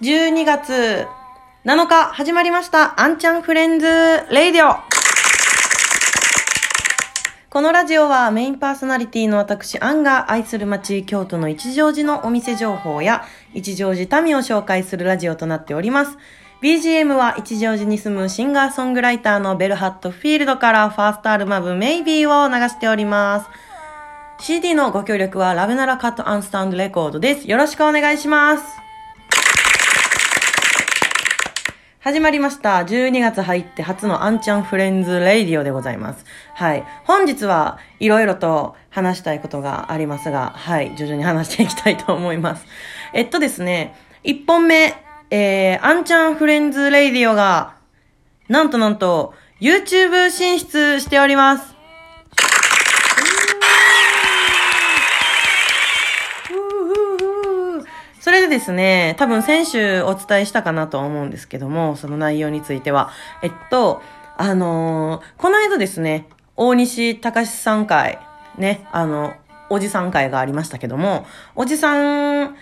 12月7日始まりました、アンちゃんフレンズレイディオ。このラジオはメインパーソナリティの私、アンが愛する街、京都の一乗寺のお店情報や、一乗寺民を紹介するラジオとなっております。BGM は一乗寺に住むシンガーソングライターのベルハットフィールドからファーストアルバムメイビーを流しております。CD のご協力はラベナラカットアンスタンドレコードです。よろしくお願いします。始まりました。12月入って初のアンチャンフレンズレイディオでございます。はい。本日はいろいろと話したいことがありますが、はい。徐々に話していきたいと思います。えっとですね、1本目、えー、アンチャンフレンズレイディオが、なんとなんと、YouTube 進出しております。それでですね、多分先週お伝えしたかなとは思うんですけども、その内容については。えっと、あのーこの間ですね、大西隆さん会、ね、あの、おじさん会がありましたけども、おじさん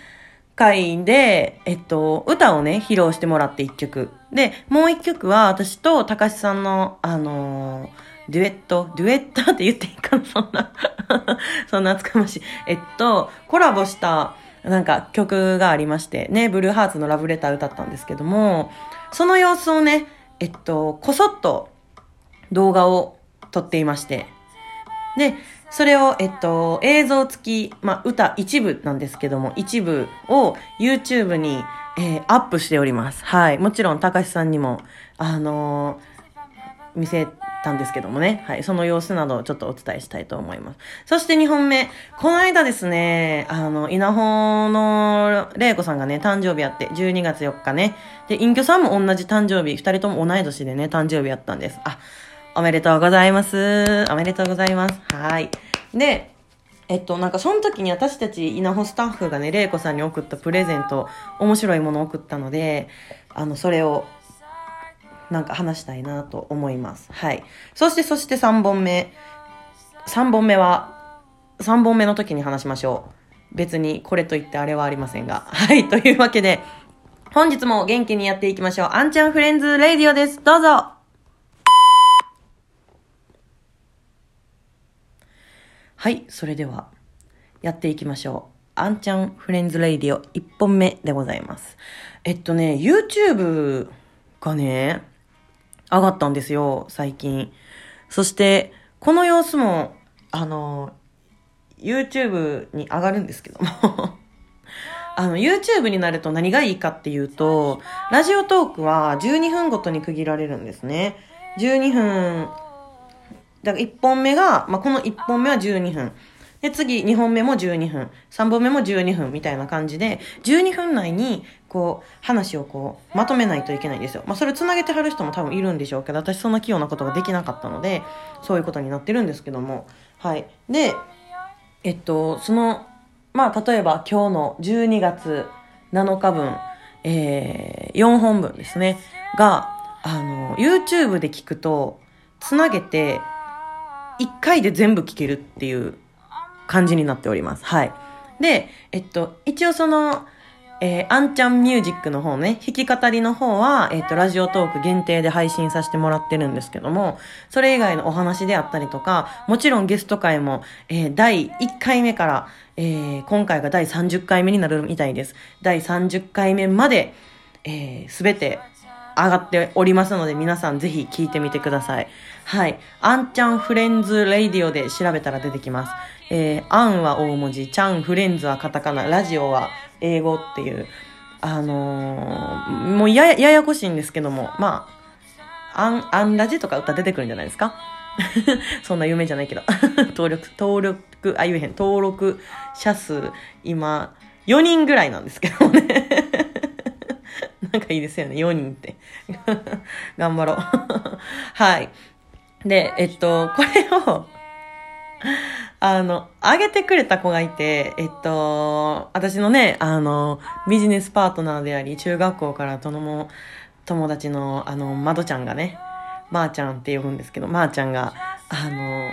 会で、えっと、歌をね、披露してもらって一曲。で、もう一曲は私と隆さんの、あのーデュエット、デュエッターって言っていいかなそんな、そんな厚かましい。えっと、コラボした、なんか曲がありまして、ね、ブルーハーツのラブレター歌ったんですけども、その様子をね、えっと、こそっと動画を撮っていまして、で、それを、えっと、映像付き、まあ、歌一部なんですけども、一部を YouTube に、えーアップしております。はい。もちろん、高橋さんにも、あのー見せたんですけどもね。はい。その様子などをちょっとお伝えしたいと思います。そして2本目。この間ですね、あの、稲穂の玲子さんがね、誕生日やって、12月4日ね。で、隠居さんも同じ誕生日、2人とも同い年でね、誕生日やったんです。あ、おめでとうございます。おめでとうございます。はい。で、えっと、なんかその時に私たち稲穂スタッフがね、玲子さんに送ったプレゼント、面白いものを送ったので、あの、それをなんか話したいなと思います。はい。そして、そして3本目。3本目は、3本目の時に話しましょう。別にこれといってあれはありませんが。はい。というわけで、本日も元気にやっていきましょう。アンちゃんフレンズレイディオです。どうぞはい。それでは、やっていきましょう。アンちゃんフレンズレイディオ1本目でございます。えっとね、YouTube がね、上がったんですよ、最近。そして、この様子も、あの、YouTube に上がるんですけども、あの、YouTube になると何がいいかっていうと、ラジオトークは12分ごとに区切られるんですね。12分、だから1本目が、まあ、この1本目は12分。で、次2本目も12分。3本目も12分みたいな感じで、12分内に、こう、話をこう、まとめないといけないんですよ。まあ、それ繋げてはる人も多分いるんでしょうけど、私そんな器用なことができなかったので、そういうことになってるんですけども。はい。で、えっと、その、まあ、例えば今日の12月7日分、えー、4本分ですね、が、あの、YouTube で聞くと、つなげて、1回で全部聞けるっていう感じになっております。はい。で、えっと、一応その、えー、アンちゃんミュージックの方ね、弾き語りの方は、えっと、ラジオトーク限定で配信させてもらってるんですけども、それ以外のお話であったりとか、もちろんゲスト会も、えー、第1回目から、えー、今回が第30回目になるみたいです。第30回目まで、えー、すべて上がっておりますので、皆さんぜひ聞いてみてください。はい。アンちゃんフレンズレイディオで調べたら出てきます。えー、アンは大文字、ちゃんフレンズはカタカナ、ラジオは英語っていう、あのーもうやや、ややこしいんですけども、まあ、アン、アンラジとか歌出てくるんじゃないですか？そんな有名じゃないけど。登録、登録、あ、言えへん、登録者数、今、4人ぐらいなんですけどね。なんかいいですよね、4人って。頑張ろう。はい。で、えっと、これを、あの、あげてくれた子がいて、えっと、私のね、あの、ビジネスパートナーであり、中学校からとのも、友達の、あの、まどちゃんがね、まー、ちゃんって呼ぶんですけど、まー、ちゃんが、あの、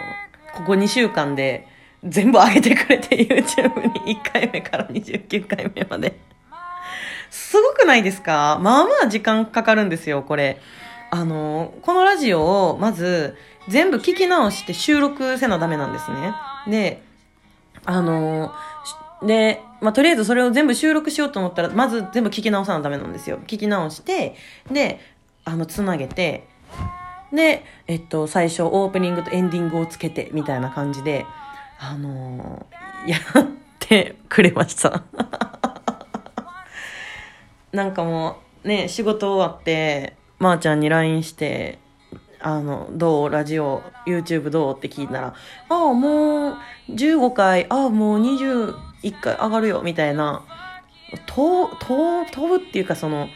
ここ2週間で全部上げてくれて、YouTube に1回目から29回目まで。すごくないですか？まあまあ時間かかるんですよ、これ。あの、このラジオをまず全部聞き直して収録せなダメなんですね。で、あの、で、まあ、とりあえずそれを全部収録しようと思ったら、まず全部聞き直さなダメなんですよ。聞き直して、で、あの、つなげて、で、えっと、最初オープニングとエンディングをつけて、みたいな感じで、あのー、やってくれました。なんかもう、ね、仕事終わって、まー、あ、ちゃんに LINE して、あの、どう？ラジオ、YouTube どう？って聞いたら、ああ、もう15回、ああ、もう21回上がるよ、みたいな、と、と、飛ぶっていうかその、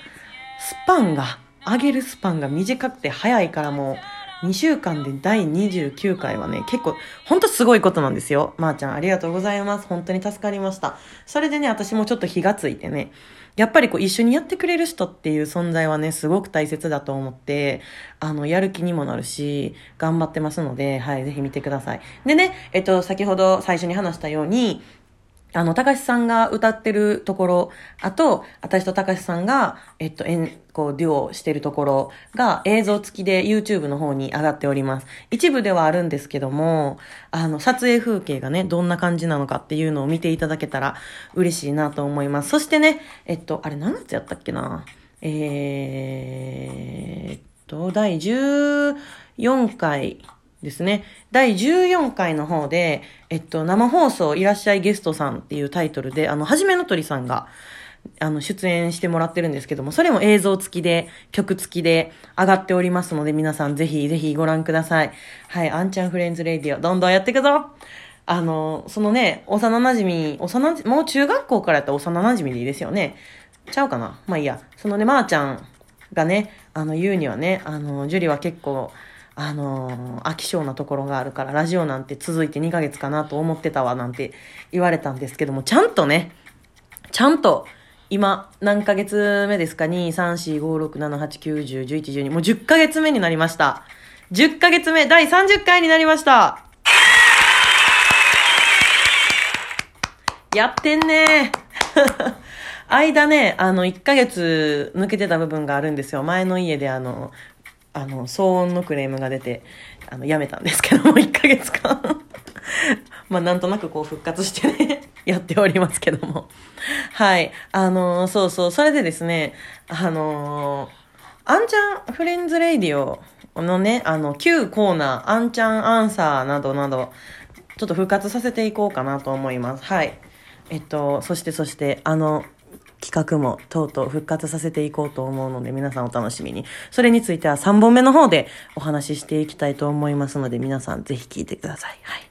スパンが、上げるスパンが短くて早いからもう、2週間で第29回はね、結構、ほんとすごいことなんですよ。まー、あ、ちゃん、ありがとうございます。本当に助かりました。それでね、私もちょっと火がついてね、やっぱりこう一緒にやってくれる人っていう存在はね、すごく大切だと思って、あの、やる気にもなるし、頑張ってますので、はい、ぜひ見てください。でね、えっと、先ほど最初に話したように、あの、高橋さんが歌ってるところ、あと、私と高橋さんが、えっと、えん、こう、デュオしてるところが映像付きで YouTube の方に上がっております。一部ではあるんですけども、あの、撮影風景がね、どんな感じなのかっていうのを見ていただけたら嬉しいなと思います。そしてね、えっと、あれ何月やったっけな？えー、っと、第14回、ですね。第14回の方で、えっと、生放送いらっしゃいゲストさんっていうタイトルで、あの、はじめの鳥さんが、あの、出演してもらってるんですけども、それも映像付きで、曲付きで上がっておりますので、皆さんぜひぜひご覧ください。はい、アンチャンフレンズレディオ、どんどんやっていくぞあの、そのね、幼馴染幼馴染もう中学校からやったら幼馴染でいいですよね。ちゃうかなまあいいや。そのね、まー、あ、ちゃんがね、あの、言うにはね、あの、樹里は結構、あのー、飽き性なところがあるから、ラジオなんて続いて2ヶ月かなと思ってたわ、なんて言われたんですけども、ちゃんとね、ちゃんと、今、何ヶ月目ですか ?2、3、4、5、6、7、8、9、10、11、12。もう10ヶ月目になりました。10ヶ月目、第30回になりました。やってんね 間ね、あの、1ヶ月抜けてた部分があるんですよ。前の家であの、あの、騒音のクレームが出て、あの、やめたんですけども、1ヶ月間 まあ、なんとなくこう復活してね やっておりますけども。はい。あのー、そうそう。それでですね、あのー、アンちゃんフレンズレイディオのね、あの、旧コーナー、アンちゃんアンサーなどなど、ちょっと復活させていこうかなと思います。はい。えっと、そしてそして、あの、企画もとうとう復活させていこうと思うので皆さんお楽しみに。それについては3本目の方でお話ししていきたいと思いますので皆さんぜひ聞いてください。はい。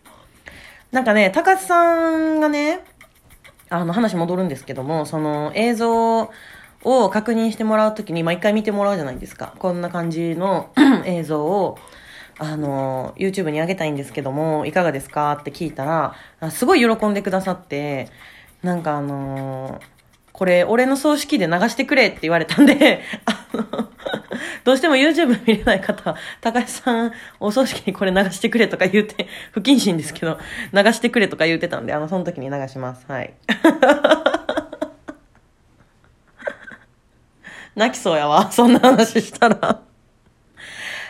なんかね、高津さんがね、あの話戻るんですけども、その映像を確認してもらうときに、まあ、一回見てもらうじゃないですか。こんな感じの 映像を、あの、YouTube に上げたいんですけども、いかがですか？って聞いたら、すごい喜んでくださって、なんかあのーこれ、俺の葬式で流してくれって言われたんで、あの、どうしても YouTube 見れない方は、高橋さん、お葬式にこれ流してくれとか言うて、不謹慎ですけど、流してくれとか言うてたんで、あの、その時に流します。はい。泣きそうやわ。そんな話したら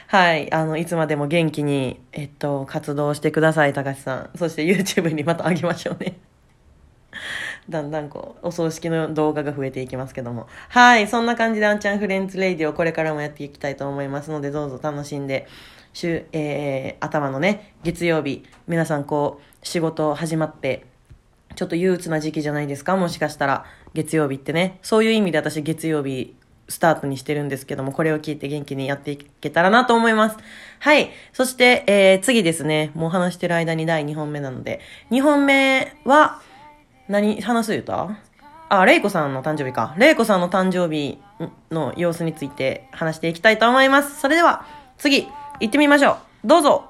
はい。あの、いつまでも元気に、えっと、活動してください、高橋さん。そして YouTube にまたあげましょうね。だんだんこう、お葬式の動画が増えていきますけども。はい、そんな感じであんちゃんフレンズレイディをこれからもやっていきたいと思いますので、どうぞ楽しんで、週、えー、頭のね、月曜日、皆さんこう、仕事始まって、ちょっと憂鬱な時期じゃないですか？もしかしたら、月曜日ってね。そういう意味で私月曜日、スタートにしてるんですけども、これを聞いて元気にやっていけたらなと思います。はい。そして、えー、次ですね。もう話してる間に第2本目なので、2本目は、何話す言うた？あ、レイコさんの誕生日か。レイコさんの誕生日の様子について話していきたいと思います。それでは、次、行ってみましょう。どうぞ